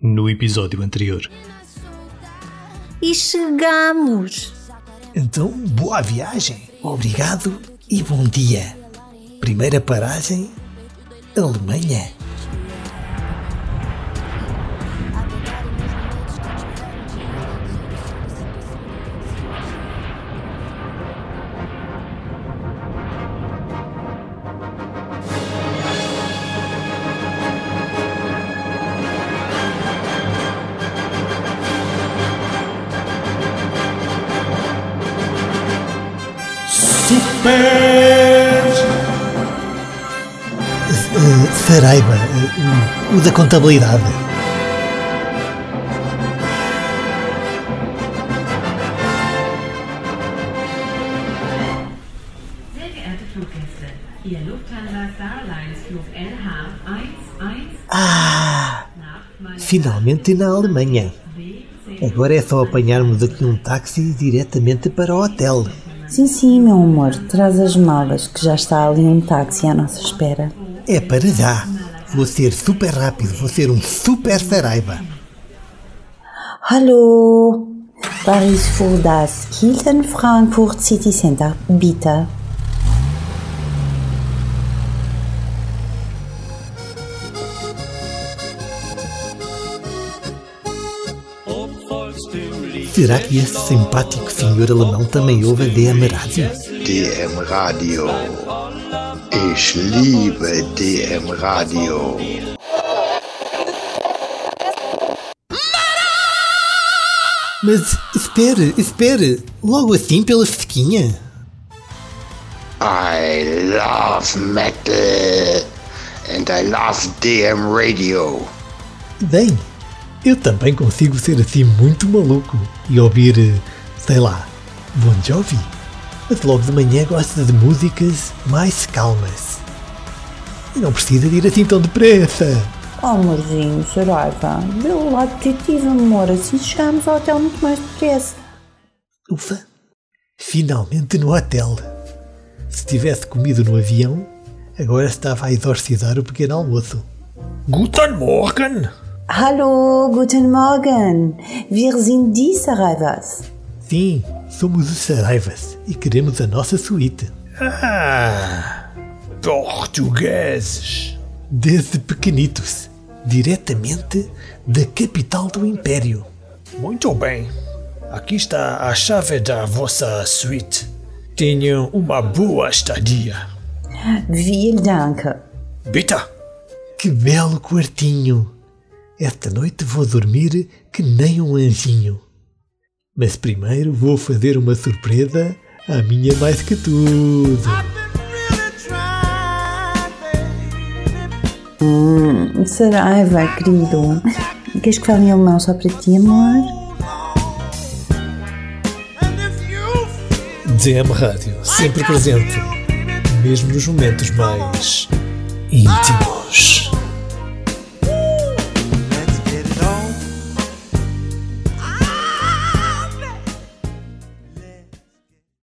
no episódio anterior. E chegamos! Então, boa viagem, obrigado e bom dia. Primeira paragem, Alemanha. Saraiva, uh, o da contabilidade. Sehr geehrte Fluggäste, Ihr Lufthansa Star Alliance Flug LH110 Ah, finalmente na Alemanha. Agora é só apanharmos aqui um táxi diretamente para o hotel. Sim, sim, meu amor, traz as malas, que já está ali um táxi à nossa espera. É para já. Vou ser super rápido, vou ser um super Saraiva. Hallo! Paris für das Hilton Frankfurt City Center, bitte. Será que esse simpático senhor alemão também ouve a DM Rádio? DM Radio. Ich liebe DM Radio. Mas espere, espere, logo assim pela fresquinha. I love metal. And I love DM Radio. Bem, eu também consigo ser assim muito maluco e ouvir, eh, sei lá, Bon Jovi. Mas logo de manhã gosto de músicas mais calmas. E não precisa de ir assim tão depressa. Oh, amorzinho, Saraiva, vê o lado positivo, amor, assim chegamos ao hotel muito mais depressa. Ufa, finalmente no hotel. Se tivesse comido no avião, agora estava a exorcizar o pequeno almoço. Guten Morgen! Hallo, guten Morgen. Wir sind die Saraivas. Sim, somos os Saraivas e queremos a nossa suíte. Ah, portugueses. Desde pequenitos, diretamente da capital do Império. Muito bem. Aqui está a chave da vossa suíte. Tenham uma boa estadia. Vielen Dank. Bitte. Que belo quartinho! Esta noite vou dormir que nem um anjinho. Mas primeiro vou fazer uma surpresa à minha mais que tudo. Hum, Saraiva, querido. Queres que fale em alemão só para ti, amor? DM Rádio, sempre presente, mesmo nos momentos mais íntimos.